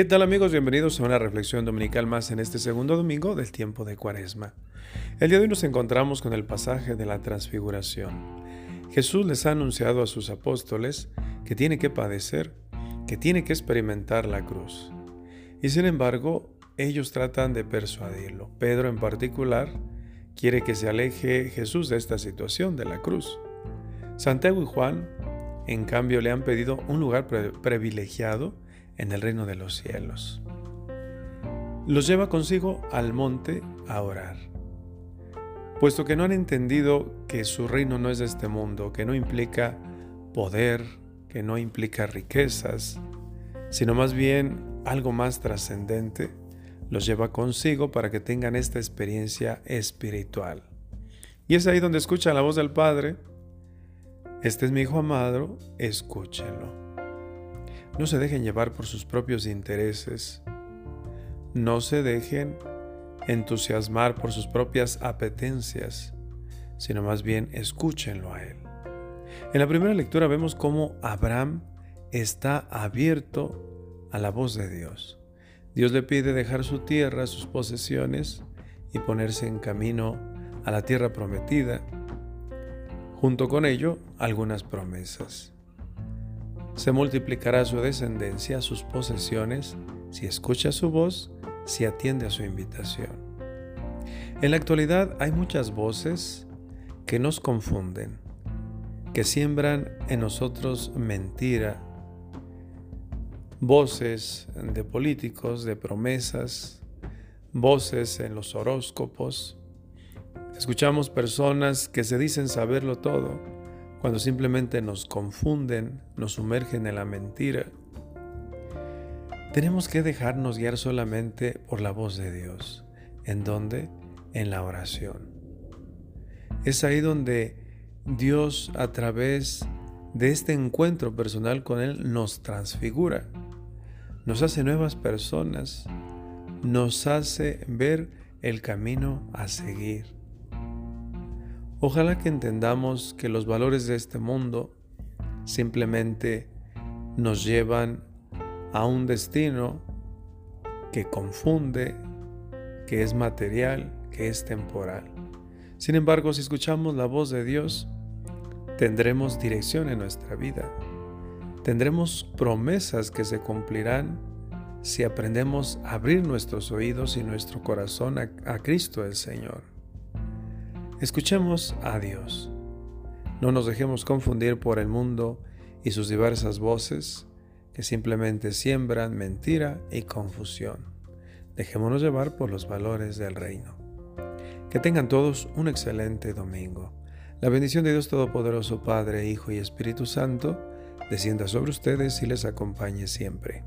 ¿Qué tal amigos? Bienvenidos a una reflexión dominical más en este segundo domingo del tiempo de Cuaresma. El día de hoy nos encontramos con el pasaje de la transfiguración. Jesús les ha anunciado a sus apóstoles que tiene que padecer, que tiene que experimentar la cruz. Y sin embargo, ellos tratan de persuadirlo. Pedro en particular quiere que se aleje Jesús de esta situación de la cruz. Santiago y Juan, en cambio, le han pedido un lugar privilegiado en el reino de los cielos. Los lleva consigo al monte a orar, puesto que no han entendido que su reino no es de este mundo, que no implica poder, que no implica riquezas, sino más bien algo más trascendente, los lleva consigo para que tengan esta experiencia espiritual. Y es ahí donde escucha la voz del Padre, este es mi Hijo amado, escúchenlo. No se dejen llevar por sus propios intereses. No se dejen entusiasmar por sus propias apetencias, sino más bien escúchenlo a Él. En la primera lectura vemos cómo Abraham está abierto a la voz de Dios. Dios le pide dejar su tierra, sus posesiones y ponerse en camino a la tierra prometida. Junto con ello, algunas promesas. Se multiplicará su descendencia, sus posesiones, si escucha su voz, si atiende a su invitación. En la actualidad hay muchas voces que nos confunden, que siembran en nosotros mentira, voces de políticos, de promesas, voces en los horóscopos. Escuchamos personas que se dicen saberlo todo, cuando simplemente nos confunden, nos sumergen en la mentira. Tenemos que dejarnos guiar solamente por la voz de Dios. ¿En dónde? En la oración. Es ahí donde Dios a través de este encuentro personal con Él nos transfigura, nos hace nuevas personas, nos hace ver el camino a seguir. Ojalá que entendamos que los valores de este mundo simplemente nos llevan a un destino que confunde, que es material, que es temporal. Sin embargo, si escuchamos la voz de Dios, tendremos dirección en nuestra vida. Tendremos promesas que se cumplirán si aprendemos a abrir nuestros oídos y nuestro corazón a, a Cristo el Señor. Escuchemos a Dios. No nos dejemos confundir por el mundo y sus diversas voces que simplemente siembran mentira y confusión. Dejémonos llevar por los valores del reino. Que tengan todos un excelente domingo. La bendición de Dios Todopoderoso, Padre, Hijo y Espíritu Santo, descienda sobre ustedes y les acompañe siempre.